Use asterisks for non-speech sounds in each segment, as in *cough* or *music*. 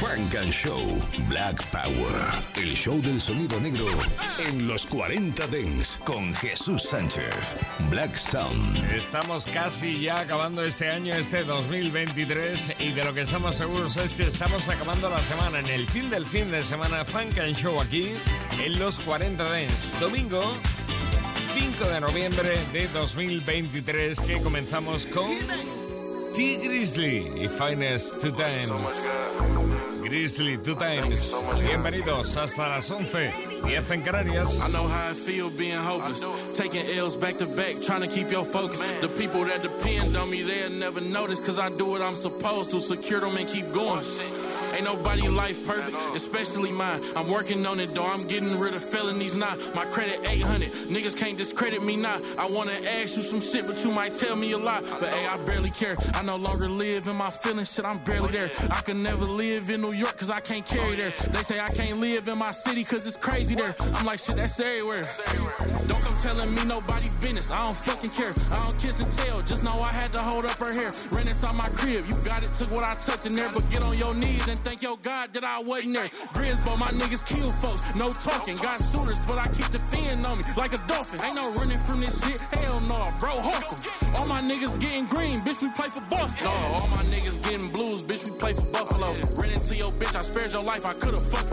Funk and Show Black Power. El show del sonido negro en los 40 Dens con Jesús Sánchez. Black Sound. Estamos casi ya acabando este año, este 2023, y de lo que estamos seguros es que estamos acabando la semana, en el fin del fin de semana, Funk and Show aquí, en los 40 Dens. Domingo 5 de noviembre de 2023, que comenzamos con Tee Grizzley y Finest Two Times. Grizzly Two Times. Bienvenidos hasta las 11, 10 en Canarias. I know how I feel being hopeless. Taking L's back to back, trying to keep your focus. The people that depend on me, they'll never notice. Cause I do what I'm supposed to, secure them and keep going. Oh, Ain't nobody life perfect, especially mine. I'm working on it though, I'm getting rid of felonies now. My credit 800, niggas can't discredit me now. I wanna ask you some shit, but you might tell me a lot. But hey, I barely care. I no longer live in my feelings, shit, I'm barely oh, there. I can never live in New York cause I can't carry oh, there. They say I can't live in my city cause it's crazy there. I'm like, shit, that's everywhere. Don't come telling me nobody business, I don't fucking care. I don't kiss and tell, just know I had to hold up her hair. Ran inside my crib, you got it, took what I tucked in there, but get on your knees and thank your God that I wasn't there. Grisbo, my niggas kill folks, no talking. Got shooters, but I keep the fin on me like a dolphin. Ain't no running from this shit, hell no, bro, hawk 'em. All my niggas getting green, bitch, we play for Boston. No, all my niggas getting blues, bitch, we play for Buffalo. Ran into your bitch, I spared your life, I could've fucked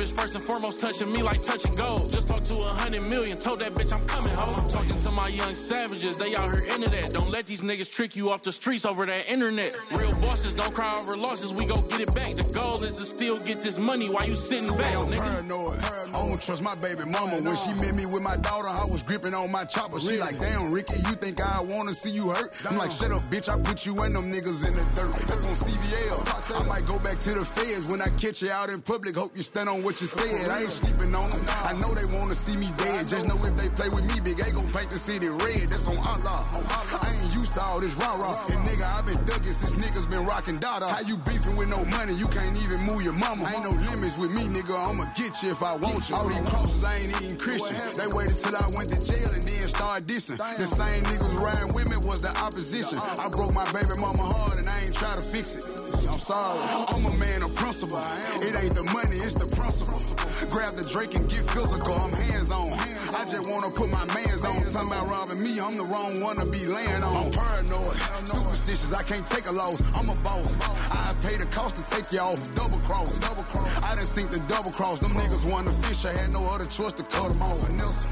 bitch first and foremost, touching me like touching gold. Just talked to a hundred million, told that bitch I'm coming home. I'm talking to my young savages, they out here into that. Don't let these niggas trick you off the streets over that internet. Real bosses don't cry over losses, we gon' get it back. The goal is to still get this money while you sitting back, I'm nigga. paranoid. I don't trust my baby mama. When she met me with my daughter, I was gripping on my chopper. She like, damn, Ricky, you think I wanna see you hurt? I'm like, shut up, bitch. I put you and them niggas in the dirt. That's on CBL. I might go back to the feds when I catch you out in public. Hope you stand on what you said. I ain't sleeping on them. I know they wanna see me dead. Just know if they play with me, big A gon' paint the city red. That's on Allah. I ain't used to all this rah rah. And nigga, I been ducking since niggas been rocking dada. How you beefing with no money? You can't even move your mama. Ain't no limits with me, nigga. I'ma get you if I want you. All these crosses, I ain't even Christian. They waited till I went to jail and then started dissing. The same niggas riding with me was the opposition. I broke my baby mama heart and I ain't try to fix it. I'm sorry. I'm a man of principle. It ain't the money, it's the principle. Grab the Drake and get physical. I'm hands on. I just wanna put my mans on. Talking about robbing me, I'm the wrong one to be laying on. I'm paranoid, superstitious. I can't take a loss. I'm a boss. I pay the cost to take y'all Double cross, double cross. I done sink the double cross. Them niggas want to fish. I had no other choice to cut them off. Nelson.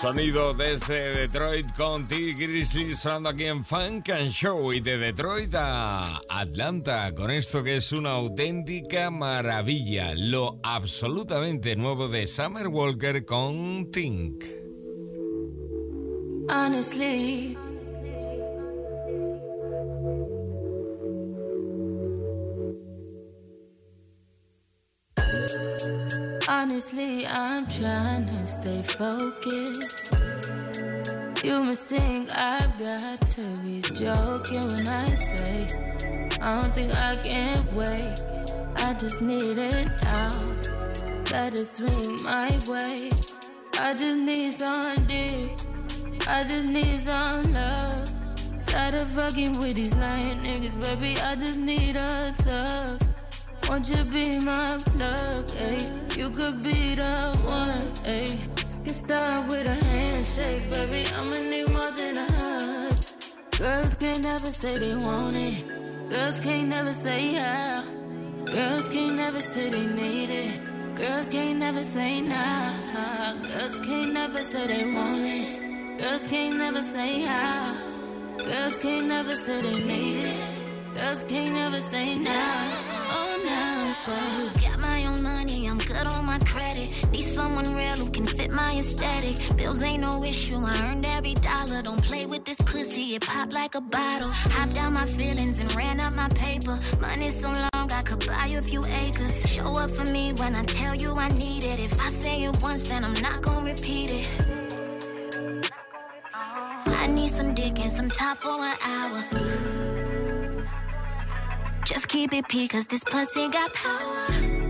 Sonido desde Detroit con T. Grizzly sonando aquí en Funk and Show y de Detroit a Atlanta con esto que es una auténtica maravilla, lo absolutamente nuevo de Summer Walker con Tink. Honestly, I'm trying to stay focused. You must think I've got to be joking when I say I don't think I can wait. I just need it now. Better swing my way. I just need some dick. I just need some love. Tired of fucking with these lying niggas, baby. I just need a thug. Won't you be my plug, ayy? You could be the one, ayy. Get started with a handshake, baby. I'ma need more than a hug. Girls can't never say they want it. Girls can't never say yeah. Girls can't never say they need it. Girls can't never say nah. Girls can't never say they want it. Girls can't never say how. Girls can't never say they need it. Girls can't never say nah. Oh no. Got my own money, On my credit. Need someone real who can fit my aesthetic. Bills ain't no issue, I earned every dollar. Don't play with this pussy, it pop like a bottle. Hopped out my feelings and ran up my paper. Money so long, I could buy you a few acres. Show up for me when I tell you I need it. If I say it once, then I'm not gonna repeat it. I need some dick and some top for an hour. Just keep it pee, cause this pussy got power.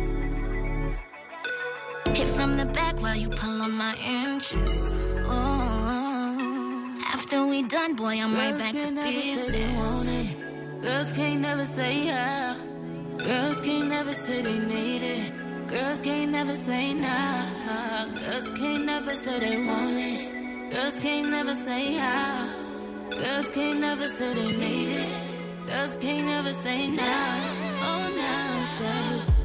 Hit from the back while you pull on my inches. Oh, after we done, boy, I'm right back to can't never say they business. Girls can't never say yeah. Girls can't never say they need it. Girls can't never say nah. Girls can't never say they want it. Girls can't never say yeah. Girls can't never say they need it. Girls can't never say nah. Oh nah.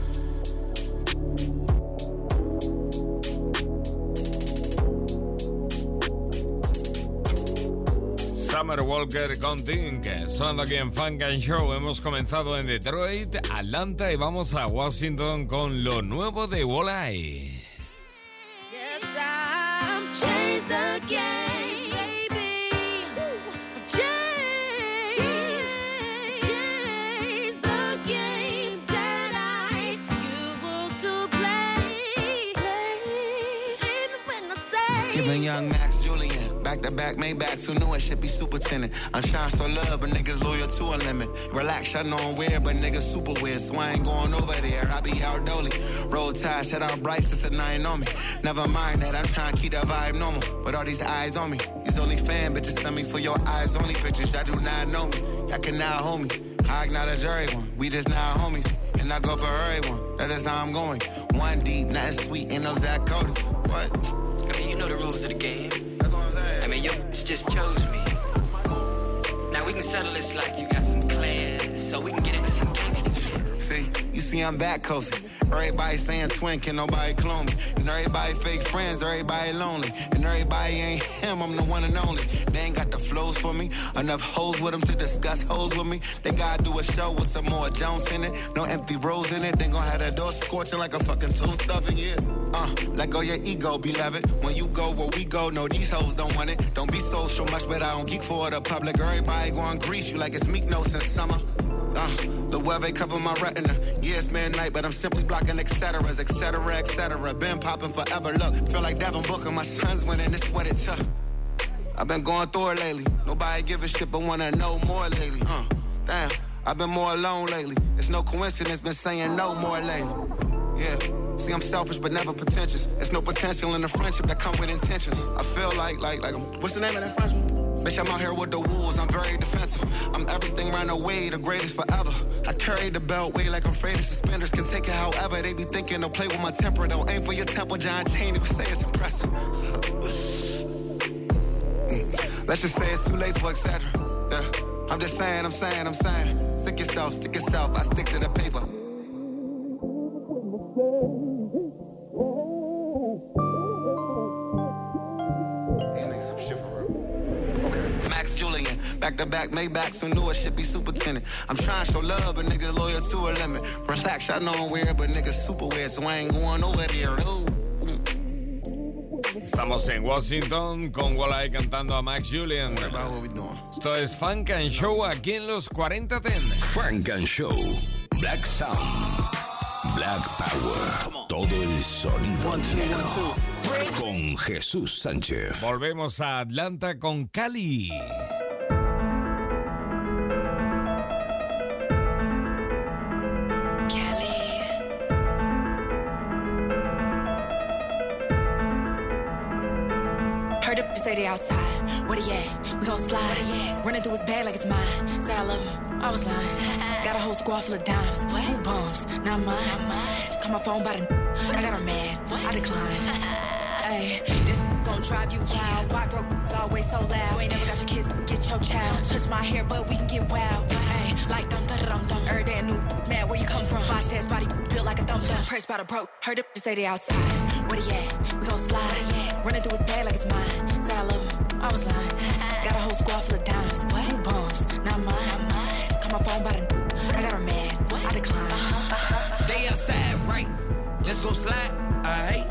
Summer Walker con Tink, sonando aquí en Funk and Show. Hemos comenzado en Detroit, Atlanta y vamos a Washington con lo nuevo de Walleye. Yes, I've changed the game, baby. Changed, changed the games that I used to play. Even when I say. Giving young Max. Back to back Maybachs, who knew it should be superintendent. I'm trying so love, but niggas loyal to a limit. Relax, I know I'm weird, but niggas super weird, so I ain't going over there. I be out dolly. Roll tide, set out Bryce, that's a nine on me. Never mind that, I'm trying to keep that vibe normal. But all these eyes on me, these only fan bitches send me for your eyes only pictures. Y'all do not know me, y'all can now hold me. I acknowledge everyone, we just now homies. And I go for everyone, that is how I'm going. One deep, nothing sweet, ain't no Zach Cody. What? I mean, you know the rules of the game. Just chose me. Now we can settle this like you got some class, so we can get into some gangster shit. See, see, I'm that cozy. Everybody saying twin, can nobody clone me. And everybody fake friends, everybody lonely. And everybody ain't him, I'm the one and only. They ain't got the flows for me. Enough hoes with them to discuss hoes with me. They gotta do a show with some more Jones in it. No empty rows in it. They gon' have that door scorching like a fucking toast oven, yeah. Uh, let go your ego, beloved. When you go where we go, no, these hoes don't want it. Don't be social much, but I don't geek for the public. Everybody going grease you like it's Meek No since summer. Uh, the they cover my retina. Yeah, man, midnight, but I'm simply blocking et ceteras, et cetera, et cetera. Been popping forever. Look, feel like Devin Booker. My son's winning. This what it took. I've been going through it lately. Nobody give a shit, but wanna know more lately. Uh, damn, I've been more alone lately. It's no coincidence, been saying no more lately. Yeah. See, I'm selfish but never pretentious. There's no potential in a friendship that come with intentions. I feel like, like, like, what's the name of that Frenchman? Bitch, I'm out here with the wolves, I'm very defensive. I'm everything round the way, the greatest forever. I carry the belt way like I'm afraid of suspenders. Can take it however, they be thinking they'll play with my temper. They'll aim for your temple, John Cheney would say it's impressive. Mm. Let's just say it's too late for etc. Yeah. I'm just saying, I'm saying, I'm saying. Stick yourself, stick yourself, I stick to the paper. Back to back Maybachs, so knew it should be superintendent. I'm trying to show love, but niggas loyal to a limit. Relax, I know I'm weird, but niggas super weird, so I ain't going over there. Ooh. Estamos en Washington con Walleye cantando a Max Julian. Esto es Funk and Show aquí en los 40 Ten. Funk and Show. Black Sound. Black Power. Todo el sonido negro. Con Jesús Sánchez. Volvemos a Atlanta con Cali. Say they outside. Where he at? We gon' slide. Running through his bag like it's mine. Said I love him. I was lying. *laughs* Got a whole squad full of dimes. Who bums? Not mine. Call my phone by the. I got her mad. I decline. *laughs* Hey, this gon' drive you wild. Why broke always so loud? You ain't never got your kids, get your child. Touch my hair, but we can get wild. Hey, like dum dum dum dum. Day a new man, where you come from? Watch that body built like a thumb thumb. Pressed by the broke. Heard up say they outside. Where he at? We gon' slide. Running through his bag like it's mine. Said I love him. I was lying. Got a whole squad full of dimes. Who bums? Not mine. Call my phone by the. I got her mad. I decline. Uh-huh. They outside, right? Let's go slide. Alright.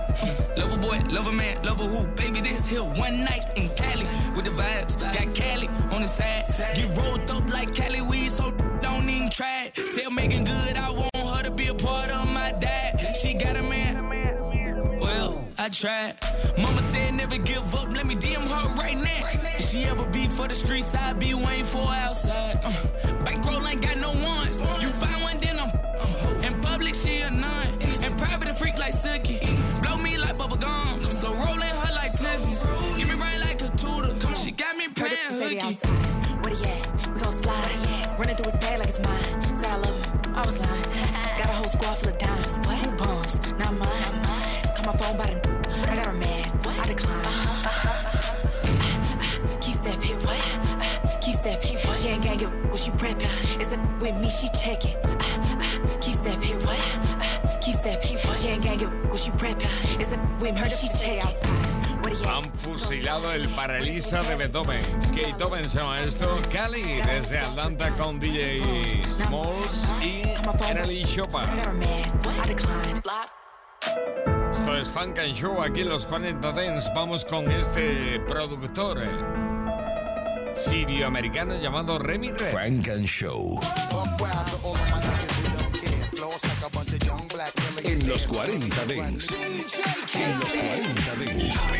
Love a boy, love a man, love a who. Baby, this here one night in Cali with the vibes. Got Cali on the side. Get rolled up like Cali weed, so don't even try it. Tell Meagan Good I I tried. Mama said never give up, let me DM her right now. If she ever be for the streets, I be waiting for outside. Uh, bankroll ain't got no ones. You find one, then I'm. In public, she a nine. In private, a freak like Sookie. Blow me like bubble gum. Slow rolling her like sissies. Give me rain like a tutor. She got me playing hooky. outside. Where he at? We gon' slide. Running through his bag like it's mine. Said I love him. I was lying. *laughs* Got a whole squad full of dimes. Who bums? Not mine. Not mine. Call my phone by the. With me, she. She what she? Han fusilado el Paralisa de Beethoven. Kate Beethoven se llama esto. Cali desde Atlanta con DJ Smalls y Emily Chopin. Esto es Funk and Show aquí los 40 Dents. Vamos con este productor eh, sirio-americano llamado Remy Red. Frank and Show. En los 40 Dents. En los 40 Dents.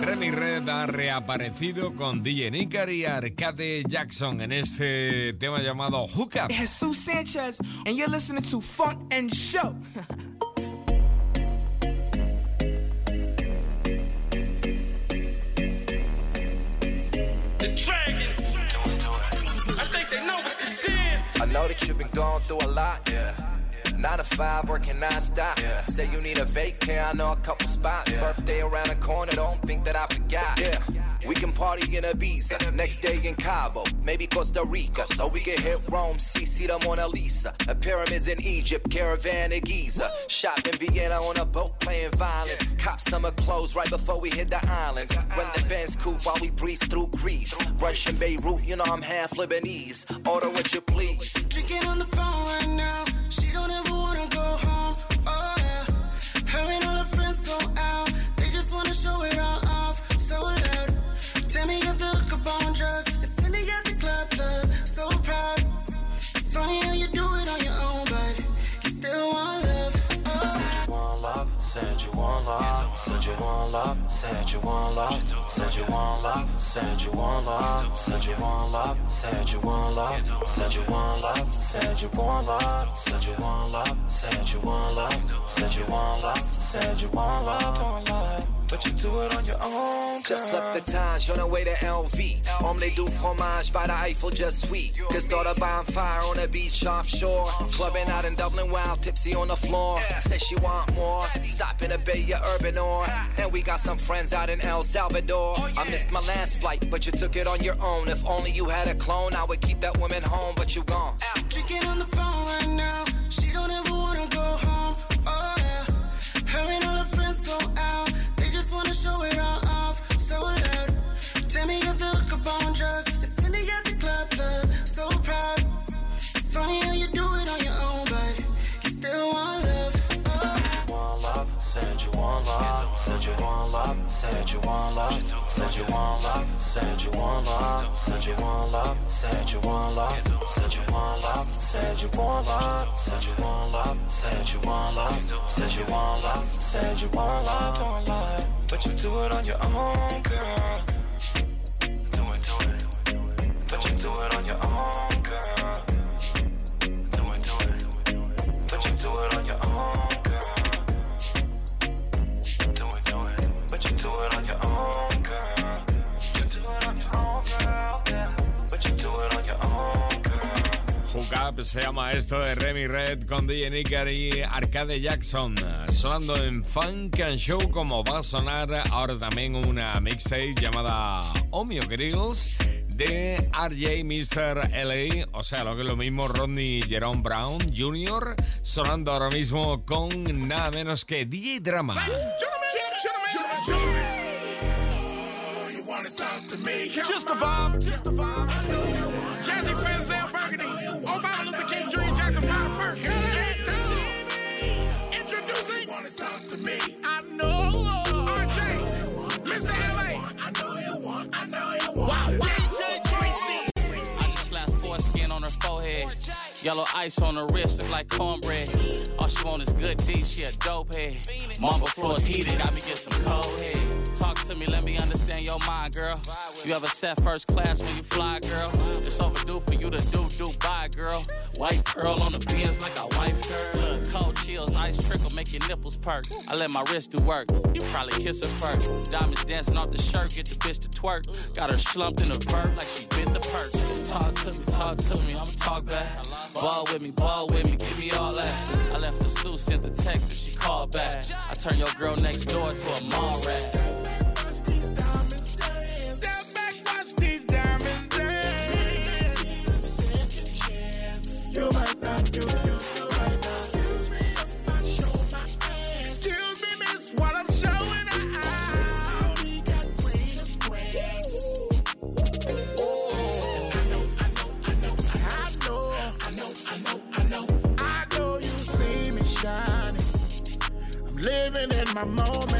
Remy Red ha reaparecido con DJ Nicar y Arcade Jackson en este tema llamado Hook Up. Jesus Sanchez, and you're listening to Funk and Show. *laughs* Dragons. I think they know what this is. I know that you've been going through a lot. Yeah. Nine to five, working non-stop. Yeah. Say you need a vacay, I know a couple spots. Birthday around the corner, don't think that I forgot. Yeah. We can party in Ibiza, next day in Cabo, maybe Costa Rica. Or we can hit Rome, see, the Mona Lisa. The pyramids in Egypt, caravan in Giza. Shop in Vienna on a boat playing violin. Cop summer clothes right before we hit the islands. When the Benz coupe while we breeze through Greece. Russian Beirut, you know I'm half Lebanese. Order what you please. Drinking on the phone right now. She don't ever wanna go home. Oh yeah. lost you want love, said you want love, said you want love, said you want love, said you want love, said you want love, said you want love, said you want love, said you want love, said you want love, said you want love, said you want love, said you want love, but you do it on your own. Just left the Taj on the way to LV. Omelette du fromage by the Eiffel, just sweet. Could start a bonfire on the beach offshore. Clubbing out in Dublin, wild tipsy on the floor. Says she want more. Stop in a Bay or Urban or. And we got some friends out in El Salvador. Oh, I missed my last flight, but you took it on your own. If only you had a clone, I would keep that woman home, but you gone. Out. Drinking on the phone right now. She don't ever wanna go home. Oh yeah. Her and want love, said you want love, said you want love, said you want love, said you want love, said you want love, said you want love, said you want love, said you want love, said you want love, said you want love, but you do it on your own, girl. Do it, do it, but you do it on your own, girl. Se llama esto de Remy Red con DJ Nicker y Arcade Jackson. Sonando en Funk and Show como va a sonar ahora también una mixtape llamada Omeo Grills de RJ Mr. LA, o sea, lo que es lo mismo Rodney Jerome Brown Jr. sonando ahora mismo con nada menos que DJ Drama. Just a vibe. Just a vibe. I know. RJ. Mr. LA. I know you want. I know you want. Wow. I just slapped foreskin on her forehead. Yellow ice on her wrist, look like cornbread. All she want is good D, she a dope head. Marble floors heated, got me get some cold head. Talk to me, let me understand your mind, girl. You ever sat first class when you fly, girl? It's overdue for you to do, do, bye, girl. White pearl on the pins like a wife girl. Cold chills, ice trickle, make your nipples perk. I let my wrist do work, you probably kiss her first. Diamonds dancing off the shirt, get the bitch to twerk. Got her slumped in a vert like she bit the perk. Talk to me, talk to me, I'ma talk back. Ball with me, ball with me, give me all that. I left the stew, sent the text, and she called back. I turn your girl next door to a mall rat. My moment,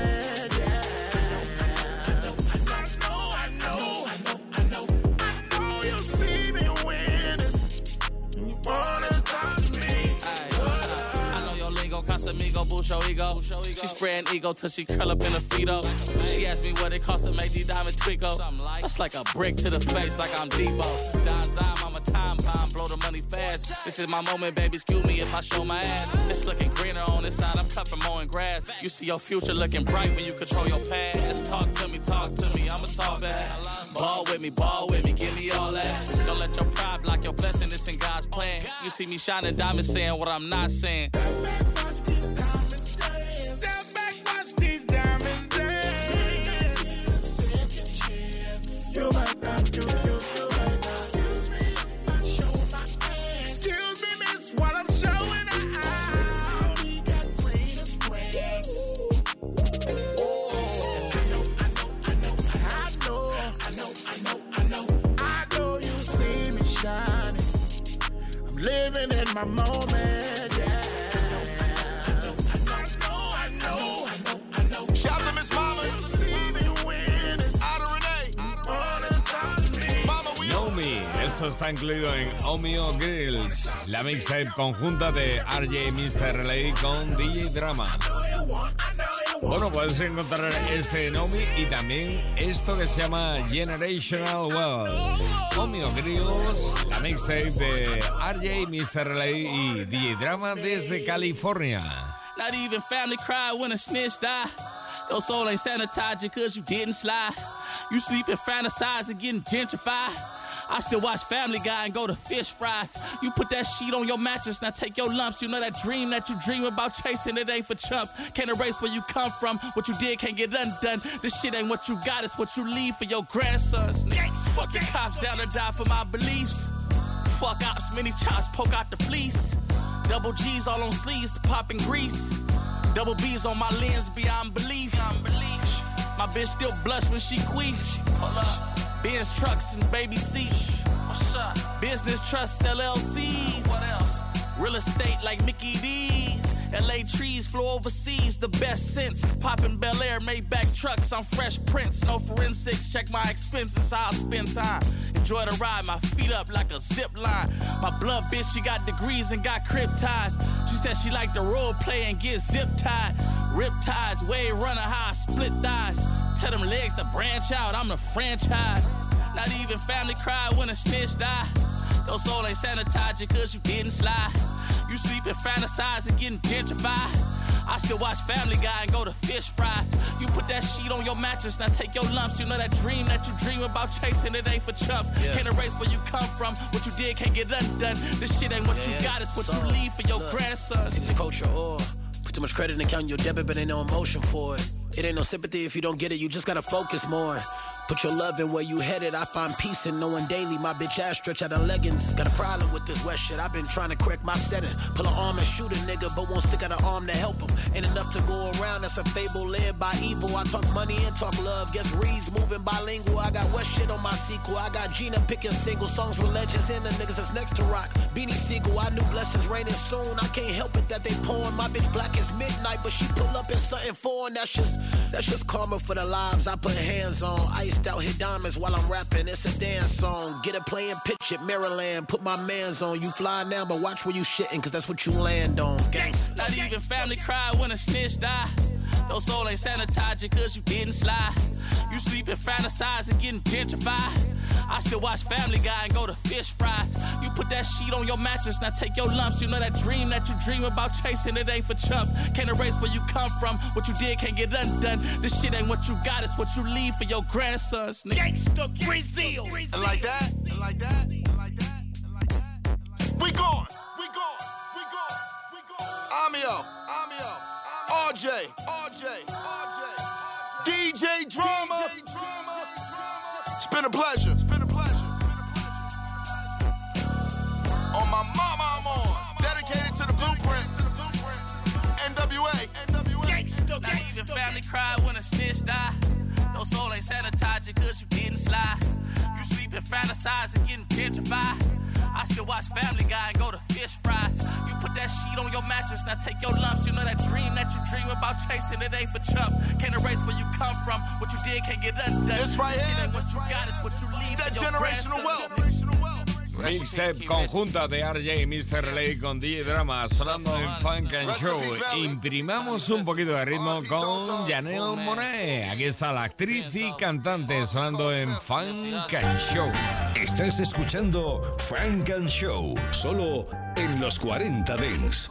Casamigo, boost your ego. She spreading ego till she curl up in a feto. She asked me what it cost to make these diamonds twinkle. That's like a brick to the face, like I'm Debo. Don Zime, I'm a time bomb, blow the money fast. This is my moment, baby. Excuse me if I show my ass. It's looking greener on this side. I'm cut from mowing grass. You see your future looking bright when you control your past. Talk to me, talk to me. I'ma talk back. Ball with me, ball with me. Give me all that. Don't let your pride block your blessing. It's in God's plan. You see me shining diamonds, saying what I'm not saying confidence. Incluido en Omeo Grills, la mixtape conjunta de RJ Mr. LA con DJ Drama. Bueno, puedes encontrar este Nomi y también esto que se llama Generational Wealth. Omeo Grills, la mixtape de RJ Mr. LA y DJ Drama desde California. Not even family cry when a snitch die. Your soul ain't sanitized cause you didn't slide. You sleep and fantasize and getting gentrified. I still watch Family Guy and go to fish fries. You put that sheet on your mattress, now take your lumps. You know that dream that you dream about chasing, it ain't for chumps. Can't erase where you come from. What you did can't get undone. This shit ain't what you got, it's what you leave for your grandsons. Fuck the cops down to die for my beliefs. Fuck ops, many chops, poke out the fleece. Double G's all on sleeves, popping grease. Double B's on my lens beyond belief. My bitch still blush when she queef. Hold up. Benz trucks and baby seats. What's up? Business trusts LLCs. What else? Real estate like Mickey D's. LA trees flow overseas, the best sense. Poppin' Bel Air, Maybach trucks, I'm fresh prints. No forensics, check my expenses, how I spend time. Enjoy the ride, my feet up like a zip line. My blood bitch, she got degrees and got crib ties. She said she like to role play and get zip tied. Rip ties, way runner, high, split thighs. Tell them legs to branch out, I'm the franchise. Not even family cry when a snitch die. Your soul ain't sanitized cause you didn't slide. You sleep and fantasize and getting gentrified. I still watch Family Guy and go to fish fries. You put that sheet on your mattress, now take your lumps. You know that dream that you dream about chasing, it ain't for chumps. Yeah. Can't erase where you come from. What you did can't get undone. This shit ain't what you got, it's what So, you leave for your look, grandsons. It's culture or put too much credit in counting your debit, but ain't no emotion for it. It ain't no sympathy if you don't get it. You just gotta focus more. Put your love in where you headed. I find peace in knowing daily my bitch ass stretch out of leggings. Got a problem with this west shit. I've been trying to correct my setting. Pull an arm and shoot a nigga, but won't stick out an arm to help him. Ain't enough to go around. That's a fable led by evil. I talk money and talk love. Guess Reed's moving bilingual. I got West shit on my sequel. I got Gina picking single songs with legends and the niggas that's next to rock. Beanie Sigel. I knew blessings raining soon. I can't help it that they pouring. My bitch black as midnight, but she pull up in something foreign. That's just that's just karma for the lives I put hands on. Ice Out hit diamonds while I'm rapping. It's a dance song. Get it playing, pitch it, Maryland. Put my mans on. You fly now, but watch where you shitting, cause that's what you land on. Gangsta. Not even family cry when a snitch die. No soul ain't sanitized cause you didn't slide. You sleep and fantasize and getting gentrified. I still watch Family Guy and go to fish fries. You put that sheet on your mattress, now take your lumps. You know that dream that you dream about chasing, it ain't for chumps. Can't erase where you come from. What you did can't get undone. This shit ain't what you got, it's what you leave for your grandsons. Gangsta Brazil. And like that, and like that, and like that, and like that. We gone, we gone, we gone, we gone. Amio, Amio, RJ, RJ, RJ, DJ Drama. It's been a pleasure. It's been a pleasure. On my mama, I'm on. Dedicated to the blueprint. NWA. Not even family cry when a snitch die. No soul ain't sanitized cause you didn't slide. You sleep and fantasize and getting gentrified. I still watch Family Guy and go to fish fries. You put that sheet on your mattress, now take your lumps. You know that dream that you dream about chasing, it ain't for chumps. Can't erase where you come from. What you did can't get undone. This right here. what you got, it's what you leave That generational grandsons. Mixtape conjunta de RJ y Mr. LA con DJ Drama sonando en Funk and Show. Imprimamos un poquito de ritmo con Janelle Monet. Aquí está la actriz y cantante sonando en Funk and Show. Estás escuchando Frank and Show, solo en los 40 Dents.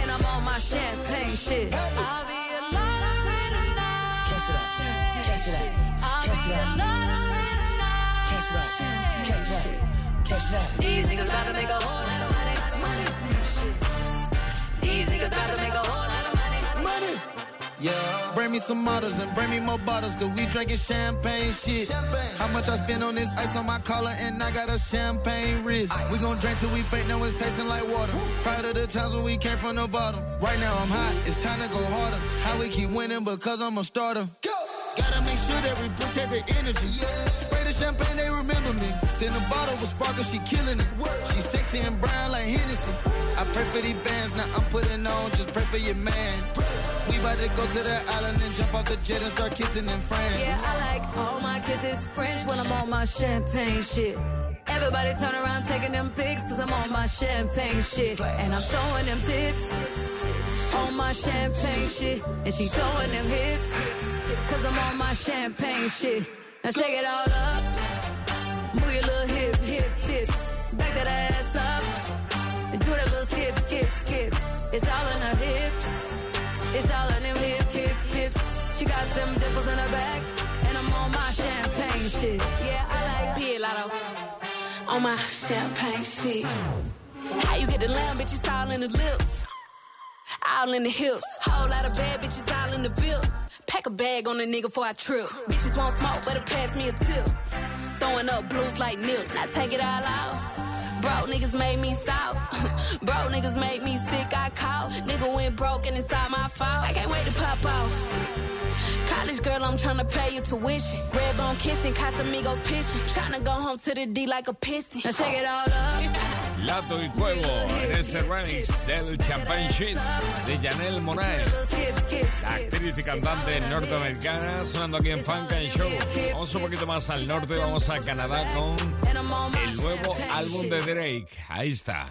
And I'm on my champagne shit. I'll be a tonight. Catch it up. Catch it up. I'll be tonight. Catch it up. Catch it up. Catch it up. These niggas about to make a whole bring me some models and bring me more bottles, cause we drinking champagne shit. How much I spend on this ice on my collar, and I got a champagne wrist. We gon' drink till we fake, now it's tasting like water. Proud of the times when we came from the bottom. Right now I'm hot, it's time to go harder. How we keep winning because I'm a starter. Gotta make sure that we protect the energy. Yeah. Spray the champagne, they remember me. Send a bottle with sparkle, she killing it. She sexy and brown like Hennessy. I pray for these bands, now I'm putting on, just pray for your man. We about to go to the island and jump off the jet and start kissing in France. Yeah, I like all my kisses French when I'm on my champagne shit. Everybody turn around taking them pics cause I'm on my champagne shit. And I'm throwing them tips on my champagne shit. And she throwing them hips cause I'm on my champagne shit. Now shake it all up. Move your little hip, hip tips. Back that ass up. And do that little skip, skip, skip. It's all in her hips. It's all in them hip, hip, hips. She got them dimples in her back. And I'm on my champagne shit. Yeah, I like Lotto. On my champagne shit. How you get the lamb, bitch? It's all in the lips. All in the hips. Whole lot of bad bitches all in the bill. Pack a bag on the nigga before I trip. Bitches won't smoke, better pass me a tip. Throwing up blues like nip. Now take it all out. Broke niggas made me soft. *laughs* broke niggas made me sick. I caught. Nigga went broke and it's inside my fault. I can't wait to pop off. College girl, I'm tryna pay your tuition. Red bone kissing, Casamigos pissing. Tryna go home to the D like a piston. Now shake it all up. Lato y Cuevo en este remix del Champagne Shit de Janelle Monae, la actriz y cantante norteamericana, sonando aquí en Funk and Show. Vamos un poquito más al norte, vamos a Canadá con el nuevo álbum de Drake. Ahí está.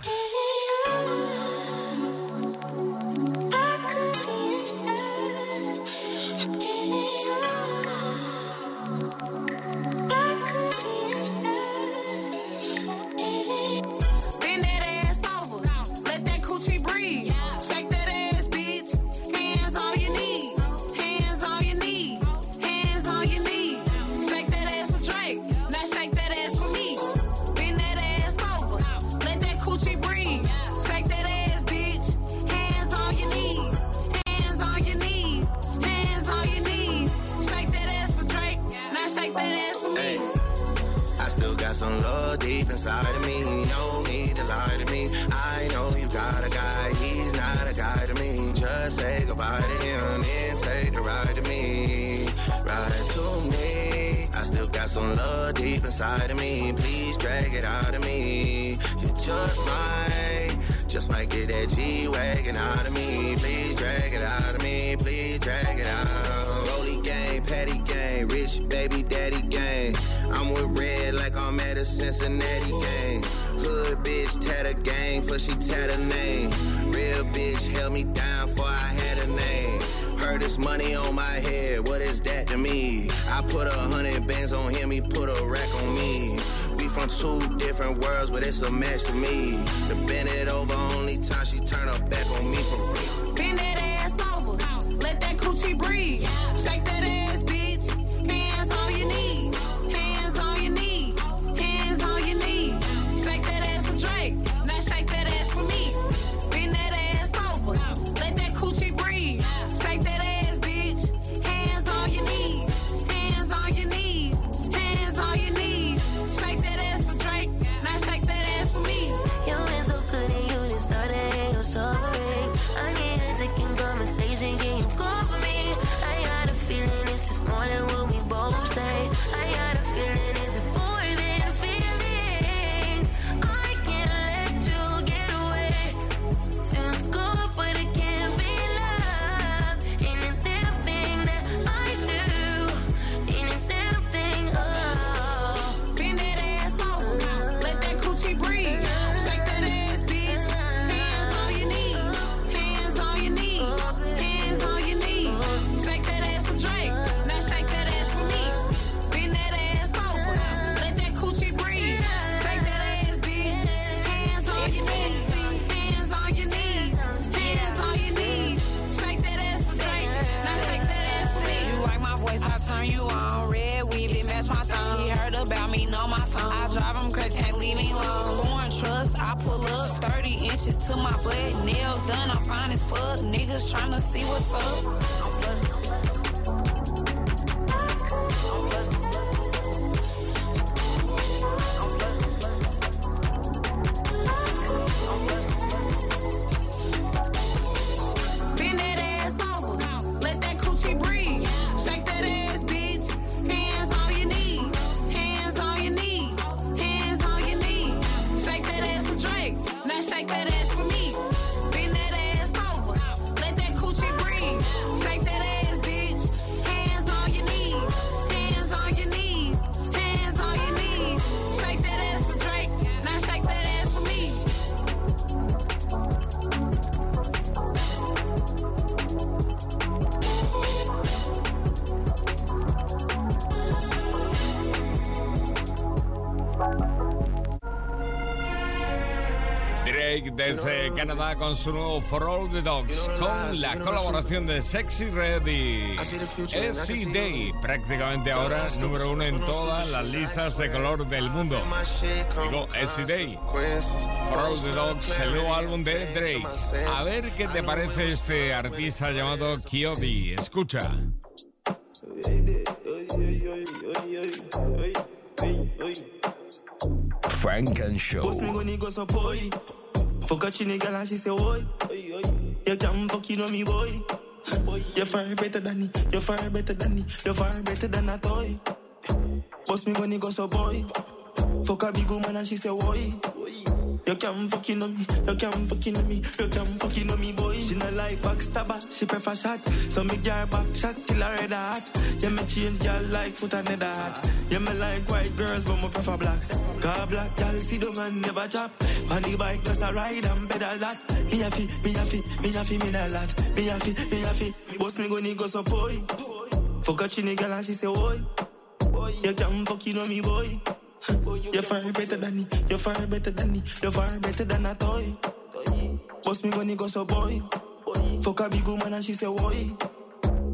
Some love deep inside of me. Please drag it out of me. You just might, just might get that G wagon out of me. Please drag it out of me. Please drag it out. Rolly gang, patty gang, rich baby daddy gang. I'm with red like I'm at a Cincinnati gang. Hood bitch tatter gang for she tat a name. Real bitch held me down for I. Heard this money on my head, what is that to me? I put a hundred bands on him, he put a rack on me. We from two different worlds, but it's a match to me. The bend Canadá con su nuevo For All the Dogs, con la colaboración de Sexy Red y Day, prácticamente ahora número uno en todas las listas de color del mundo. Digo, Day, For All the Dogs, el nuevo álbum de Drake. A ver qué te parece este artista llamado Kyobi. Escucha. Frank and Show. Fuck a chinny girl and she say, boy. You can fuck you know me, boy. You're far better than me. You're far better than me. You're far better than a toy. Post me when he goes up, boy. Fuck a big woman and she say, boy. You can fucking on me, you can fucking on me, you can fucking on me, boy. She not like backstabber, she prefer shot. So me girl back shot till I red hot. Yeah, me change girl like foot and head hot. Yeah, me like white girls, but me prefer black. Car black girl see the man never chop. On the bike just a ride and pedal that. Me a fi, me a fi, me a fi, me a lot. Me a fi, me a fi. Boss me gonna go so boy. Fuck a chinny girl and she say, boy. You can fucking on me, boy. You're far better than me. You're far better than me. You're far better than a toy. Boss me when he go so boy. Fuck a big woman and she say boy.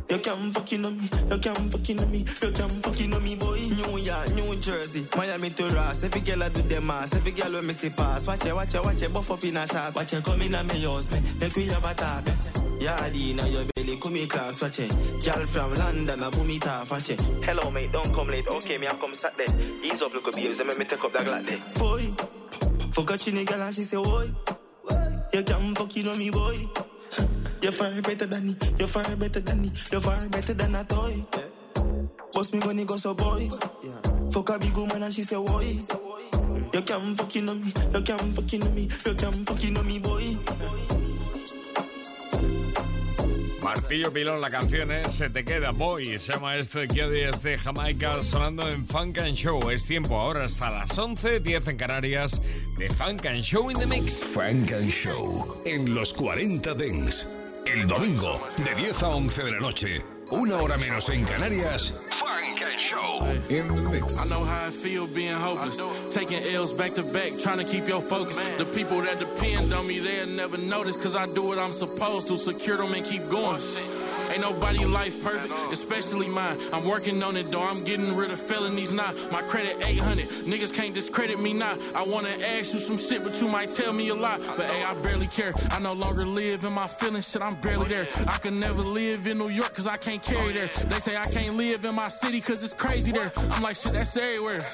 You can't fucking on me. You can't fucking on me. You can't fucking on me, boy. New York, New Jersey, Miami to Ross. Every girl I do them ass. Every girl when me see pass. Watch it, watch it, watch it. Buff up in a shot. Watch it come in and me house me. Make we have a talk. Yardy now your belly, come me clocks, watch it. Girl from London, I boom it off, it. Hello mate, don't come late. Okay, me I come Saturday. Ease up, look at me, let me take up that glad day. Boy, Fuck a chinny girl and she say, oi. You can fuck you know me, boy. You're far better than me. You're far better than me. You're far better than a toy. Bust me when you go so boy. Fuck a big woman and she say, oi. You can fuck you know me. You can fuck you know me. You can fuck you know me, boy. Martillo Pilón, la canción es Se te queda Boy. Se llama este hoy es de Jamaica sonando en Funk and Show. Es tiempo ahora hasta las 11, 10 en Canarias de Funk and Show in the Mix. Funk and Show en los 40 Dents. El domingo de 10 a 11 de la noche. Una hora menos en Canarias. Funk and Show in the Mix. I know how I feel being hopeless. Taking L's back to back, trying to keep your focus. The people that depend on me, they'll never notice. Cause I do what I'm supposed to, secure them and keep going. Ain't nobody life perfect, especially mine. I'm working on it though, I'm getting rid of felonies now. My credit 800, niggas can't discredit me now. I wanna ask you some shit, but you might tell me a lot. But hey, I barely care. I no longer live in my feelings, shit, I'm barely there. I can never live in New York cause I can't carry there. They say I can't live in my city cause it's crazy there. I'm like, shit, that's everywhere.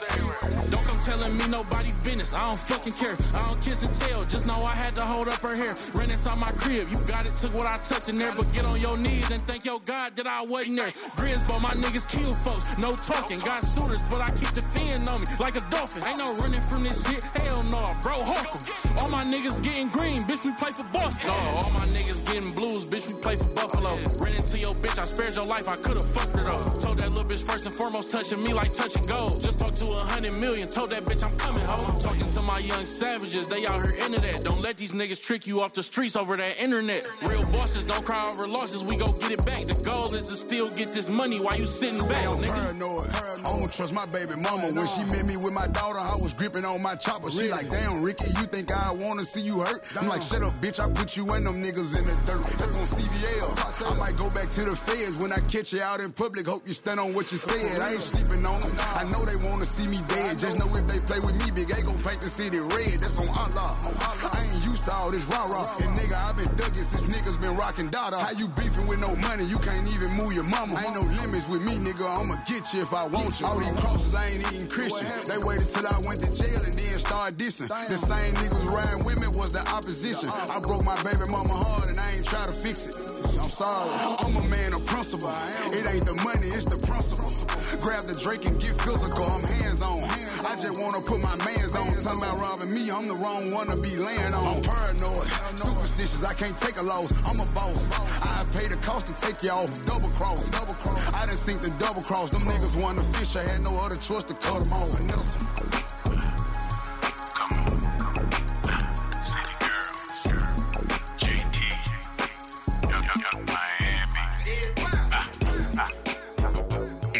Don't come telling me nobody business, I don't fucking care. I don't kiss and tell, just know I had to hold up her hair. Ran inside my crib, you got it, took what I tucked in there, but get on your knees and thank your God that I wasn't there. Grisbo, my niggas kill folks, no talking. Got shooters, but I keep the fin on me like a dolphin. Ain't no running from this shit, hell no, bro, hawk 'em. All my niggas getting green, bitch, we play for Boston. No, all my niggas getting blues, bitch, we play for Buffalo. Ran into your bitch, I spared your life, I could've fucked her though. Told that little bitch first and foremost, touching me like touching gold. Just talked to a hundred million, told that bitch I'm coming home. Talking to my young savages, they out here into that. Don't let these niggas trick you off the streets over that internet. Real bosses don't cry over losses, we go get it back. The goal is to still get this money while you sitting back, nigga. paranoid. Don't trust my baby mama. When she met me with my daughter, I was gripping on my chopper. She like, damn, Ricky, you think I wanna see you hurt? I'm like, shut up, bitch. I put you and them niggas in the dirt. That's on CBL. I might go back to the feds when I catch you out in public. Hope you stand on what you said. I ain't sleeping on them. I know they wanna see me dead. Just know if they play with me, big A gon' paint the city red. That's on Allah. I ain't used to all this rah rah. And nigga, i been thugging since niggas been rocking dada. How you beefing with no money? You can't even move your mama. Ain't no limits with me, nigga. I'ma get you if I want you. Crosses, I ain't even Christian. They waited till I went to jail and then started dissing. The same niggas riding with me was the opposition. I broke my baby mama heart and I ain't try to fix it. I'm sorry. I'm a man of principle. It ain't the money, it's the principle. Grab the Drake and get physical. I'm hands on. I just wanna put my mans on. Talking about robbing me, I'm the wrong one to be laying on. I'm paranoid, superstitious. I can't take a loss. I'm a boss. I pay the cost to take you off. Double cross, double cross. I done sink the double cross. Them niggas want to fish. I had no other choice to cut them off.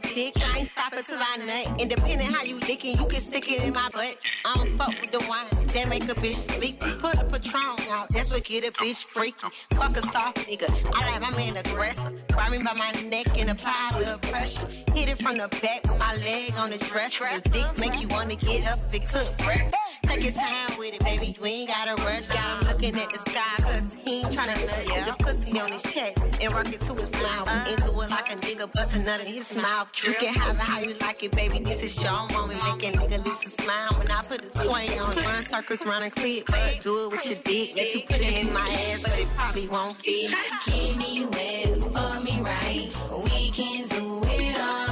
Dick, I ain't stopping till I nut. Independent how you licking, you can stick it in my butt. I don't fuck with the wine, that make a bitch sleep. Put a Patron out, that's what get a bitch freaky. Fuck a soft nigga, I like my man aggressive. Grab me by my neck and apply a little pressure. Hit it from the back with my leg on the dresser. The dick make you wanna get up and cook breakfast. Take your time with it, baby. You ain't gotta rush. Got him looking at the sky, cause he ain't tryna nut. See the pussy on his chest and rock it to his mouth. Uh-huh. Into it like a nigga bust a nut in his mouth. You can have it how you like it, baby. This is your moment. Make a nigga lose his smile when I put the toy on. it. Run circles round and clip, but do it with your dick. Let you put it in my ass, but it probably won't fit. Keep me wet, fuck me right. We can do it all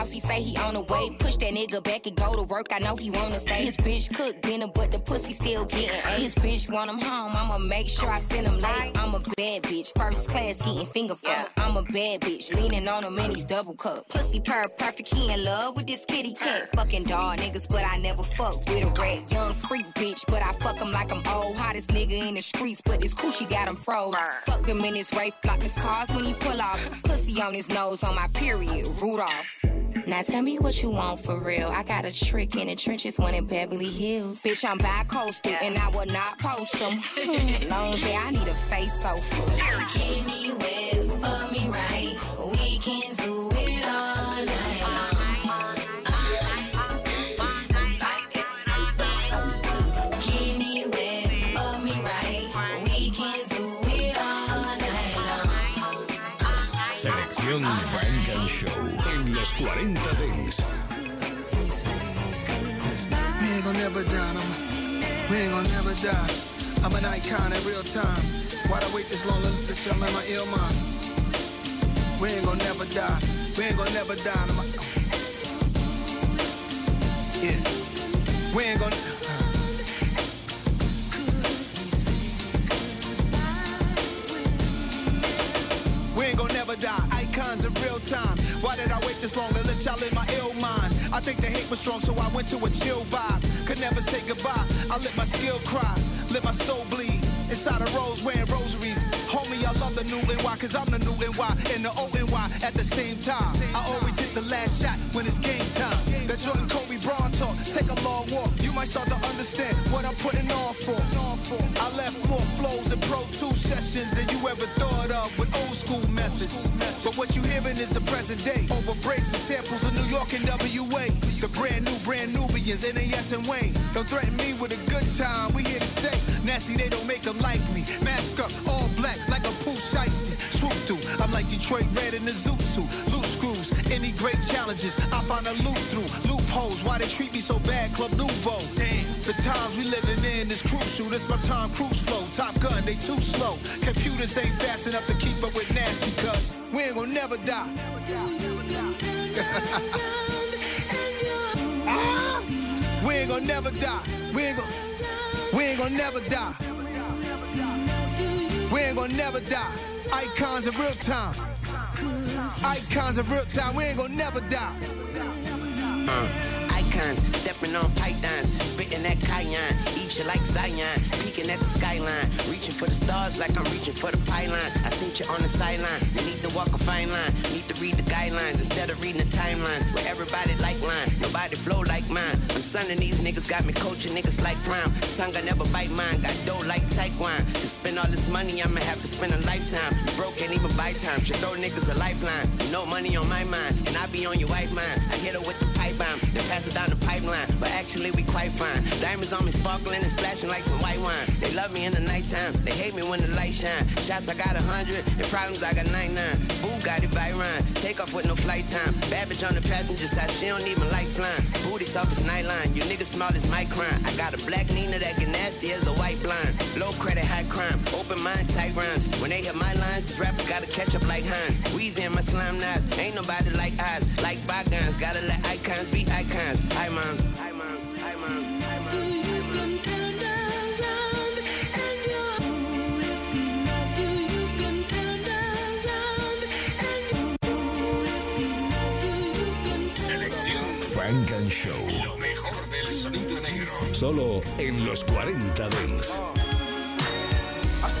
house. He say he on the way. Push that nigga back and go to work. I know he wanna stay. His bitch cook dinner, but the pussy still getting A. His bitch want him home. I'ma make sure I send him late. I'm a bad bitch. First class getting finger fucked. I'm a bad bitch. Leaning on him in these double cup. Pussy purr perfect. He in love with this kitty cat. Fucking dog niggas, but I never fuck with a rat. Young freak bitch, but I fuck him like I'm old. Hottest nigga in the streets, but this coochie got him froze. Fuck him in his rape, block his cars when he pull off. Pussy on his nose on my period. Rudolph. Now tell me what you want for real. I got a trick in the trenches, one in Beverly Hills. Bitch, I'm bi-coastal and I will not post them. *laughs* Long day, I need a face so full. Keep me wet, me right. We can do it all night Show 40 Dance. We ain't gonna never die, no. we ain't gonna never die. I'm an icon in real time. Why'd I wait this long to y'all in my ill mind? We ain't gonna never die. We ain't gonna never die. No. Yeah. We ain't gonna. I wait this long to let y'all in my ill mind? I think the hate was strong, so I went to a chill vibe. Could never say goodbye. I let my skill cry, let my soul bleed. Inside a rose wearing rosaries. Homie, I love the new NY, cause I'm the new NY and the old NY at the same time. I always hit the last shot when it's game time. That Jordan Kobe Bron talk, take a long walk. You might start to understand what I'm putting on for. I left more flows and Pro Tools sessions than you is the present day. Over breaks and samples of New York and WA. The brand new, brand Nubians, Nas and Wayne. Don't threaten me with a good time, we here to stay. Nasty, they don't make them like me. Mask up, all black, like a Pooh Shiesty. Swoop through, I'm like Detroit Red in a zoot suit. Loose screws, any great challenges, I find a loop through. Loopholes, why they treat me so bad, Club Nouveau. Damn, the times we living in is crucial. This my Tom Cruise flow. Top gun, they too slow. Computers ain't fast enough to keep up with nasty, cuz we ain't gonna never die. *laughs* We ain't gonna never die. We ain't gonna, we ain't gonna never die. We ain't gonna never die. Icons in real time. Icons in real time. We ain't gonna never die. Uh, stepping on pythons, spitting that cayenne, eat you like Zion, peeking at the skyline, reaching for the stars like I'm reaching for the pylon. I seen you on the sideline, you need to walk a fine line, need to read the guidelines instead of reading the timelines. Where everybody like line, nobody flow like mine. I'm sunning these niggas, got me coaching niggas like prime. Tongue I never bite mine, got dough like Taekwon. To spend all this money, I'ma have to spend a lifetime. You broke, can't even buy time. Should throw niggas a lifeline. No money on my mind, and I be on your white mind. I hit her with the bomb, then pass it down the pipeline. But actually, we quite fine. Diamonds on me sparkling and splashing like some white wine. They love me in the nighttime, they hate me when the light shine. Shots I got a hundred, and problems I got 99. Boo got it by Ryan. Take off with no flight time. Bitch on the passenger side, she don't even like flying. Booty soft as nightline, you niggas small as my crime. I got a black Nina that get nasty as a white blind. Low credit, high crime. Open mind, tight rhymes. When they hit my lines, these rappers gotta catch up like Hines. Weezy and my slime knives. Ain't nobody like eyes, like bygones. Gotta let icons be icons. Hi, moms. Hi, moms. Hi, moms. Hi, moms. Selección Funk and Show. Lo mejor del sonido negro. Solo en los 40 Dance. I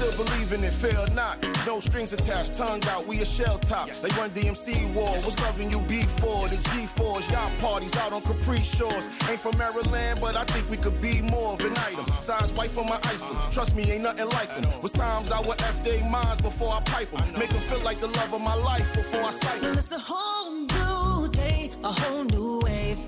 still believe in it, fail not. No strings attached, tongue out, we a shell top. They run DMC war, what's loving you B4? The G4s, y'all parties out on Capri Shores. Ain't from Maryland, but I think we could be more of an item. Signs white for my item, trust me, ain't nothing like them. Was times I would F they minds before I pipe them. Make them feel like the love of my life before I sight them. It's a whole new day, a whole new wave.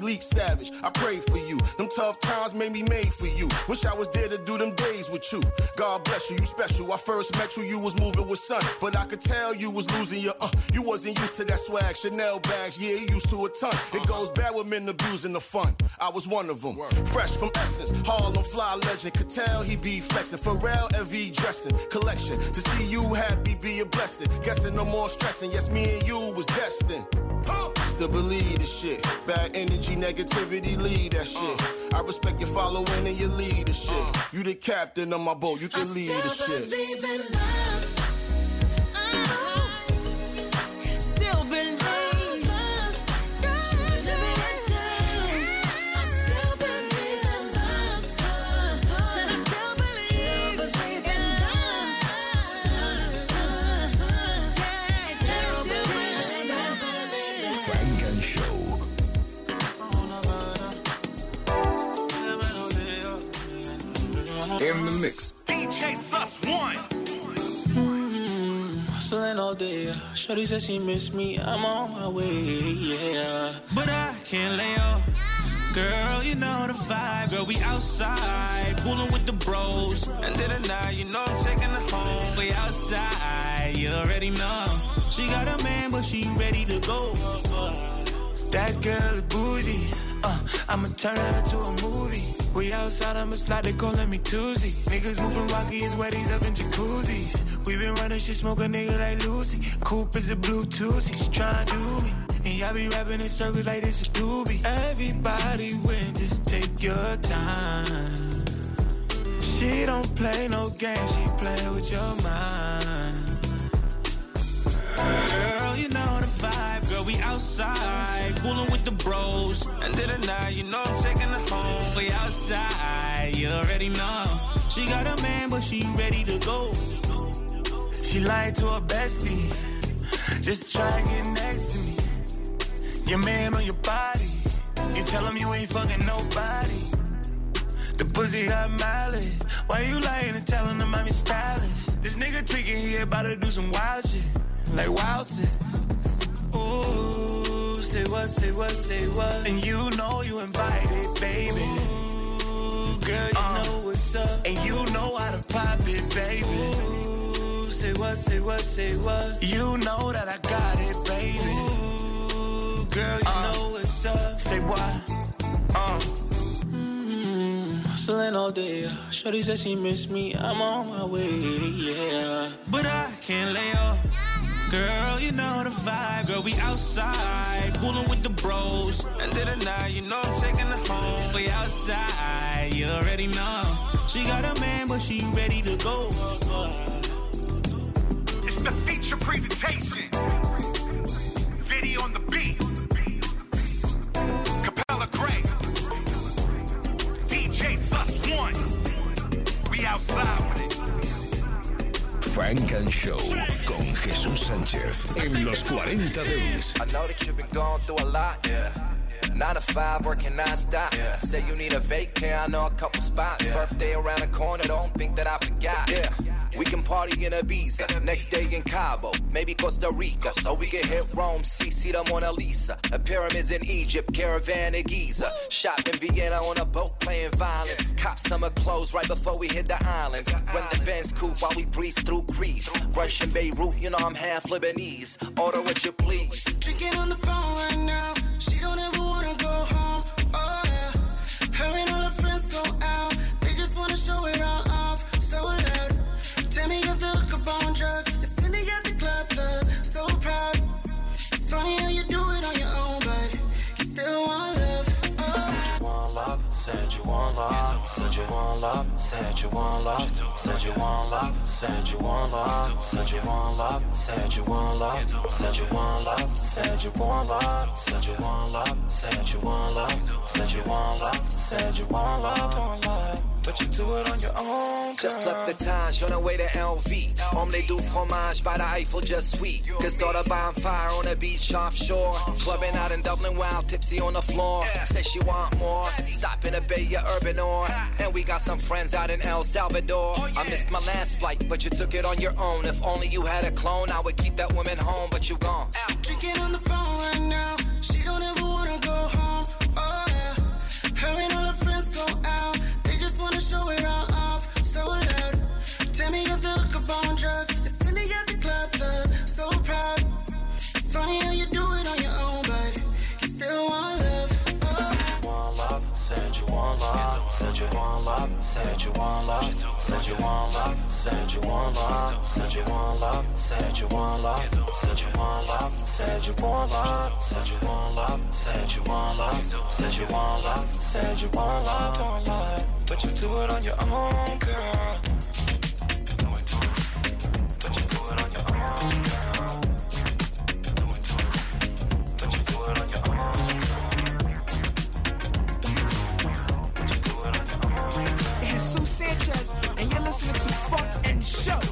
Elite savage. I pray for you. Them tough times made me made for you. Wish I was there to do them days with you. God bless you, you special. I first met you, you was moving with sun, but I could tell you was losing your uh. You wasn't used to that swag, Chanel bags, yeah, you used to a ton. It goes bad with men abusing the fun. I was one of them. Fresh from Essence, Harlem fly legend. Could tell he be flexing. Pharrell LV dressing collection. To see you happy be a blessing. Guessing no more stressing. Yes, me and you was destined. Huh. Still believe the shit. Bad energy, negativity, lead that shit. I respect your following and your leadership. You the captain of my boat, you can lead the shit. All day. Shorty said she miss me. I'm on my way, yeah. But I can't lay off. Girl, you know the vibe. Girl, we outside, cooling with the bros. And then at night, you know I'm taking her home. We outside, you already know. She got a man, but she ready to go. That girl is bougie. Uh, I'ma turn her to a movie. We outside, I'ma slide, they calling me Tuesday. Niggas moving wacky, it's weddings up in jacuzzis. We been running shit, smoke a nigga like Lucy. Coupe is a Bluetooth, she's trying to do me. And y'all be rapping in circles like this a doobie. Everybody win, just take your time. She don't play no games, she play with your mind. Girl, you know the vibe. Girl, we outside, cooling with the bros. And then at night, you know I'm taking her home. We outside, you already know. She got a man, but she ready to go. She lied to her bestie. Just try to get next to me. Your man on your body. You tell him you ain't fucking nobody. The pussy got mileage. Why you lying and telling him I'm your stylist? This nigga tweaking, he about to do some wild shit. Like wild shit. Ooh, say what, say what, say what. And you know you invited, baby. Ooh, girl, you uh, know what's up. And you know how to pop it, baby. Ooh, say what, say what, say what. You know that I got it, baby. Ooh, girl, you know what's up. Say what? Uh. Hustling all day. Shorty said she miss me. I'm on my way, yeah. But I can't lay off. Girl, you know the vibe. Girl, we outside, cooling with the bros. And then at night, you know I'm taking her home. We outside, you already know. She got a man, but she ready to go. It's the feature presentation. Video on the beat. Capella Grey. DJ Sus One. We outside with it. Funk and Show con Jesús Sánchez en los 40 Dance. I know that you've been going through a lot, yeah. Nine to five, working non-stop. Say you need a vacay, I know a couple spots. Birthday around the corner, don't think that I forgot. Yeah. We can party in Ibiza, next day in Cabo, maybe Costa Rica. Or we can hit Rome, see, see the Mona Lisa. A pyramids in Egypt, caravan in Giza. Shop in Vienna on a boat playing violin. Cop summer clothes right before we hit the islands. Run the Benz coupe while we breeze through Greece. Russian Beirut, you know I'm half Lebanese. Order what you please. Drinking on the phone right now. marks said you want love, said you want love, said you want love, said you want love, said you want love, said you want love, said you want love, said you want love, said you want love, said you want love, said you want love, said you want love. But you do it on your own, Just left the Taj on the way to LV. Omelette du fromage by the Eiffel, just sweet. Cause start a bonfire on the beach offshore. Clubbing out in Dublin, wild tipsy on the floor. Says she want more. Stop in a Bay ya Urban or. And we got some friends out in El Salvador. Oh, I missed my last flight, but you took it on your own. If only you had a clone, I would keep that woman home, but you gone. Drinking on the phone right now. She don't ever wanna go home. Oh yeah. Her and all her friends go out. They just wanna show it all off. So loud. Tell me you're the you want love, said you want love, said you want love, said you want love, said you want love, said you want love, said you want love, said you want love, said you want love, said you want love, said you want love, said you want love, but you do it on your own, girl. But you do it on your own, girl. Show.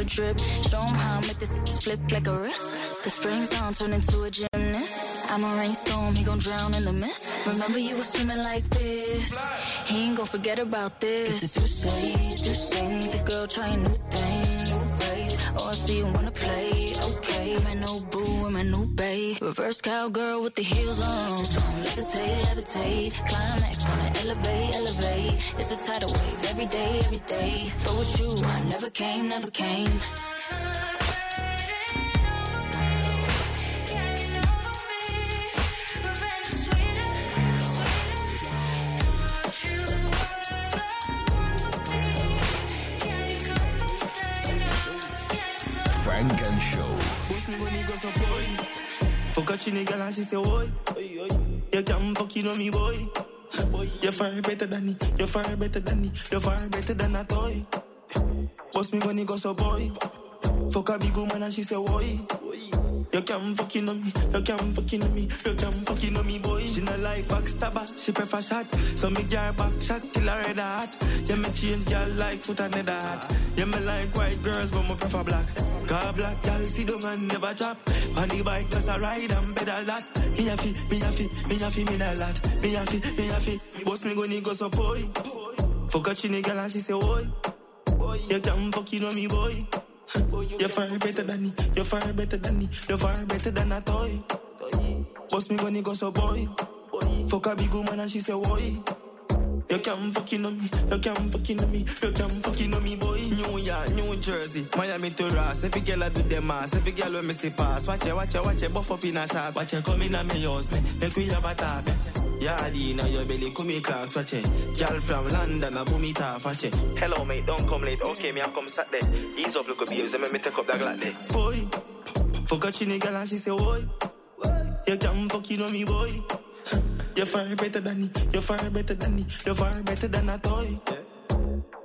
The drip. Show 'em how I make this flip like a wrist. The spring's on, turn into a gymnast. I'm a rainstorm, he gon' drown in the mist. Remember you were swimming like this. He ain't gon' forget about this. Cause if you say, you say, the girl trying new thing, new ways. Oh, I see you wanna play. Okay, I'm my no boo and my new babe. Reverse cowgirl with the heels on. Strong, levitate, levitate. Climax elevate, elevate. It's a tidal wave every day, every day. But with you, I never came, never came. Funk and Show. Post me when he goes up, boy. Fuck a chinny girl and she say, oi. You can't fuck you know me, boy. You're far better than me. You're far better than me. You're far better than a toy. Post me when he goes up, boy. Fuck a big woman and she say, oi. You can't fucking on me, you can't fucking on me, you can't fucking on me, boy. She not like backstabber, she prefer shot. So me girl back shot till I red hot. Yeah, me change girl like foot and nether hat. Yeah, me like white girls, but me prefer black. Car black girl see the man never drop. On the bike just a ride and pedal that. Me a fi, me a fi, me a fi, me a lot. Me a fi, me a fi. Boss me gonna go so boy. Fuck a chinny girl and she say, oi. You can't fucking on me, boy. You're far better than me. You're far better than me. You're far better than a toy. Boss me when he go so boy. Fuck a big woman and she say boy. You can't fucking on me. You can't fucking on me. You can't fucking on me, boy. New York, New Jersey, Miami to Ross. Every girl I do them ass. Every girl when me see pass. Watch it, watch it, watch it. Buff up in a shot. Watch it come in a me house, me. Make we have a talk. Yardy now your belly, come me clock, watch it. Girl from London, I boom it off, watch it. Hello, mate, don't come late. Okay, me, I come sat there. Ease up, look at babes, and me take up that there. Boy, fuck a chinny girl and she say, boy. You can't fuck you know me, boy. You're far better than me. You're far better than me. You're far better than a toy.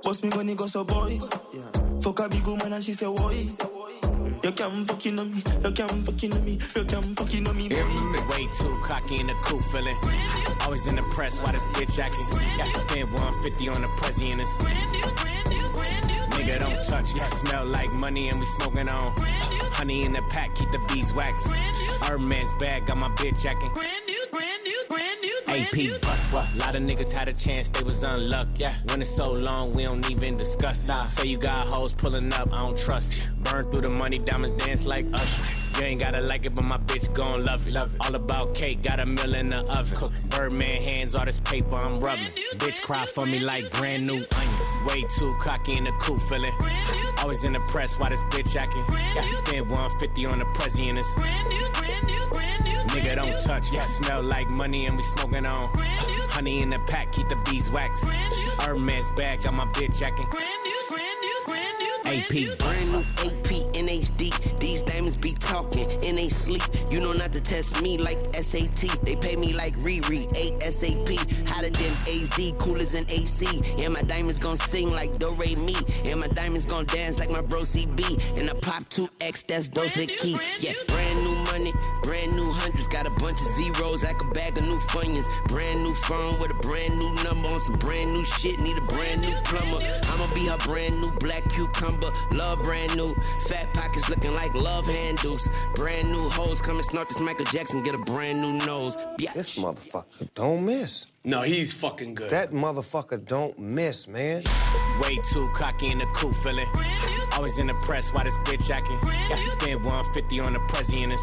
Boss me he go so boy. Fuck a big woman and she say, boy. You can't fucking on me. You can't fucking on me. You can't fucking on me, boy. Way too cocky in the cool feeling. Always in the press, why this bitch acting? Got to spend 150 on the president. Nigga don't touch, yeah, smell like money and we smoking on. Honey in the pack, keep the beeswax. Hermes bag, got my bitch acting. AP bust what? Lot of niggas had a chance, they was unlucky. Yeah, when it's so long, we don't even discuss. Nah, say you got hoes pulling up, I don't trust. Burn through the money, diamonds dance like us. You ain't gotta like it, but my bitch gon' love it. Love it. All about cake, got a mill in the oven. Birdman hands, all this paper I'm rubbing. Bitch cry for me like brand new onions. Way too cocky in the cool feeling. Always in the press, why this bitch acting? Got to spend 150 on the president. Nigga don't touch, yeah, smell like money and we smoking on. Honey in the pack, keep the beeswax. Hermes bag, got my bitch acting. AP, Brand new AP NHD. These diamonds be talking and they sleep. You know not to test me like SAT. They pay me like Riri, ASAP. Hotter than AZ, cool as an AC. And my diamonds gon' sing like Do Re Mi. And my diamonds gon' dance like my bro CB. And I pop 2X, that's Dos Equis. Yeah, brand new money, brand new hundreds. Got a bunch of zeros like a bag of new funyuns. Brand new phone with a brand new number on some brand new shit. Need a brand new plumber. I'ma be her brand new black cucumber. Love brand new. Fat pockets looking like love handles. Brand new hoes come and snort this Michael Jackson. Get a brand new nose. Yeah. This motherfucker don't miss. No, he's fucking good. That motherfucker don't miss, man. Way too cocky in the cool feeling. Always in the press, why this bitch acting? Got to spend 150 on the president.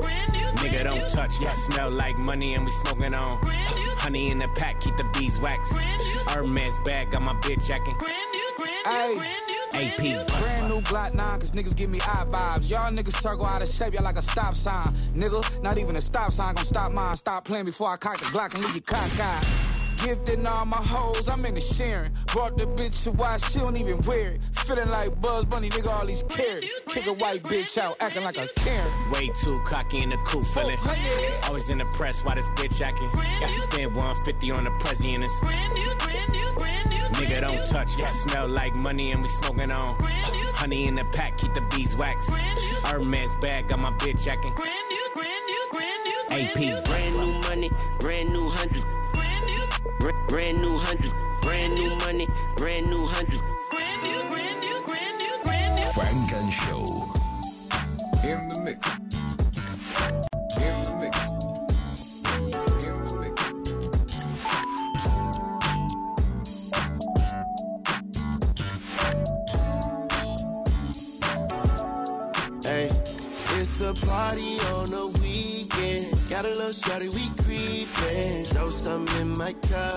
Nigga don't touch, yeah, smell like money and we smoking on. Honey in the pack, keep the beeswax. Hermes bag, got my bitch acting. Hey. AP, Brand new Glock 9, cause niggas give me eye vibes. Y'all niggas circle out of shape, y'all like a stop sign. Nigga, not even a stop sign gon' stop mine. Stop playing before I cock the Glock and leave you cockeyed. Gifted all my hoes, I'm in the sharing. Brought the bitch to why she don't even wear it. Feeling like Bugs Bunny, nigga, all these carrots. Kick a white bitch out, acting like a Karen. Way too cocky in the cool feeling. Oh, always in the press, why this bitch acting? Got to spend 150 on the president. Nigga don't touch, yeah, smell like money and we smoking on. Honey in the pack, keep the beeswax. Hermes bag, got my bitch acting. AP, Brand new money, brand new hundreds. Br- Brand new hundreds, brand new money, brand new hundreds. Funk and Show. In the mix. In the mix. In the mix. Hey, it's a party on the weekend. Got a little shorty, we creepin'. Throw in my cup,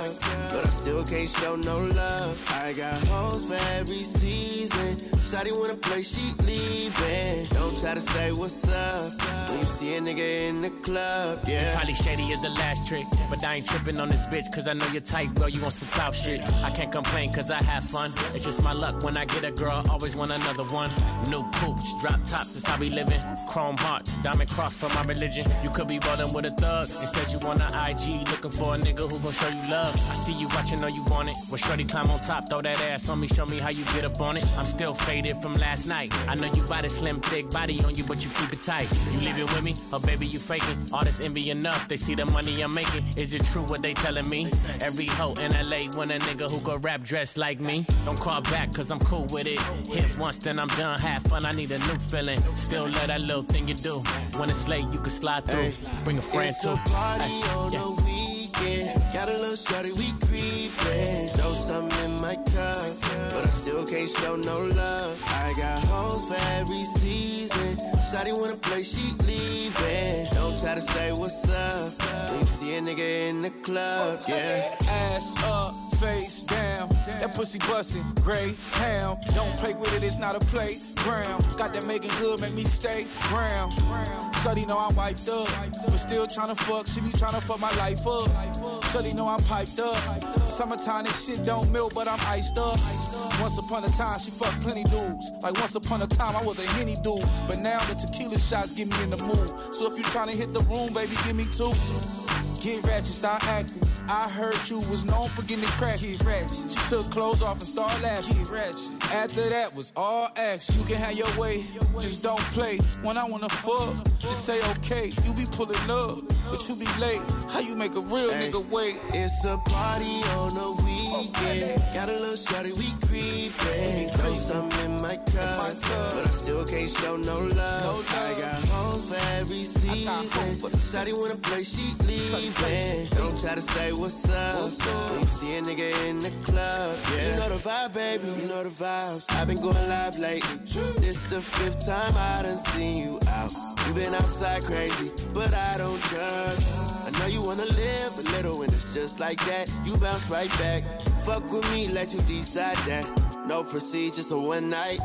but I still can't show no love. I got hoes for every season. Shotty wanna play, she leaving. Don't try to say what's up when you see a nigga in the club, yeah. Probably shady is the last trick, but I ain't tripping on this bitch, cause I know you're tight, bro. You want some clout shit. I can't complain, cause I have fun. It's just my luck when I get a girl, always want another one. New poops, drop tops, that's how we living. Chrome hearts, diamond cross for my religion. You could be rolling with a thug. Instead, you on the IG looking for a nigga who gon' show you love. I see you watching, know you want it. When Shorty climb on top, throw that ass on me, show me how you get up on it. I'm still faded from last night. I know you got a slim, thick body on you, but you keep it tight. You leaving with me? Oh, baby, you faking. All this envy enough. They see the money I'm making. Is it true what they telling me? Every hoe in LA want a nigga who can rap dressed like me. Don't call back, cause I'm cool with it. Hit once, then I'm done. Have fun, I need a new feeling. Still love that little thing you do. When it's late, you can slide through. Bring a friend it's too. A on yeah. the weekend. Got a little shorty, we creepin'. Throw something in my cup, but I still can't show no love. I got hoes for every season. Shotty wanna play, she leaving. Don't try to say what's up when you see a nigga in the club, yeah. Ass up, face down. That pussy bustin', gray ham. Don't play with it, it's not a playground. Got that making good, make me stay ground. Shorty know I'm wiped up, but still tryna fuck. She be tryna fuck my life up. Shorty know I'm piped up. Summertime, this shit don't melt, but I'm iced up. Once upon a time, she fucked plenty dudes. Like once upon a time, I was a henny dude. But now the tequila shots get me in the mood. So if you tryna hit the room, baby, give me two. Get ratchet, start acting. I heard you was known for getting crack. Get ratchet. She took clothes off and started laughing. Get ratchet. After that was all acts. You can have your way, just don't play. When I wanna fuck, just say okay. You be pulling up, but you be late. How you make a real Hey, nigga wait? It's a party on the weekend. Got a little shorty, we creepin'. Throw something in my cup, but I still can't show no love. I got hoes for every season. Shorty wanna play, she leaving. Don't try to say what's up when you see a nigga in the club. Yeah. You know the vibe, baby. You know the vibes. I've been going live lately. This the fifth time I done seen you out. You been outside crazy, but I don't judge. You wanna live a little when it's just like that. You bounce right back. Fuck with me, let you decide that. No procedures or one night.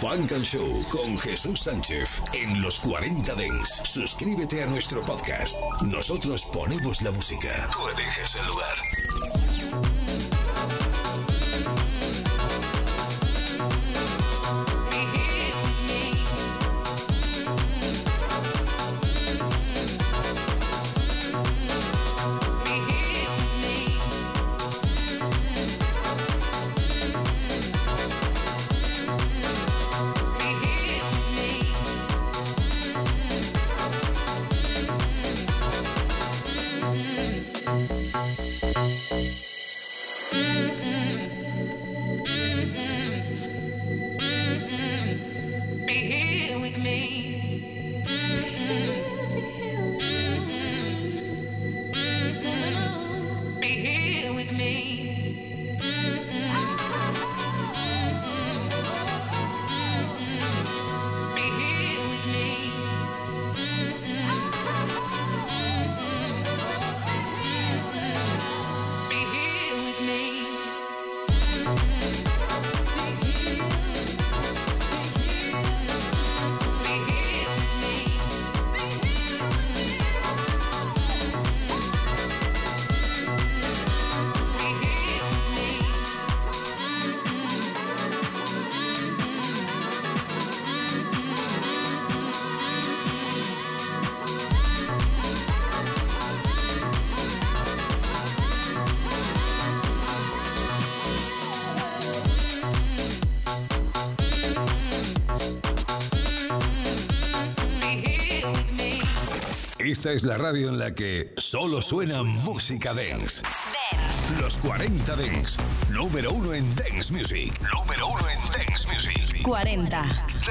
Funk and Show con Jesús Sánchez en los 40 Dents. Suscríbete a nuestro podcast. Nosotros ponemos la música. Tú eliges el lugar. Esta es la radio en la que solo suena música dance. Los 40 Dents. Número uno en Dance Music. Número uno en Dance Music. 40. Dance.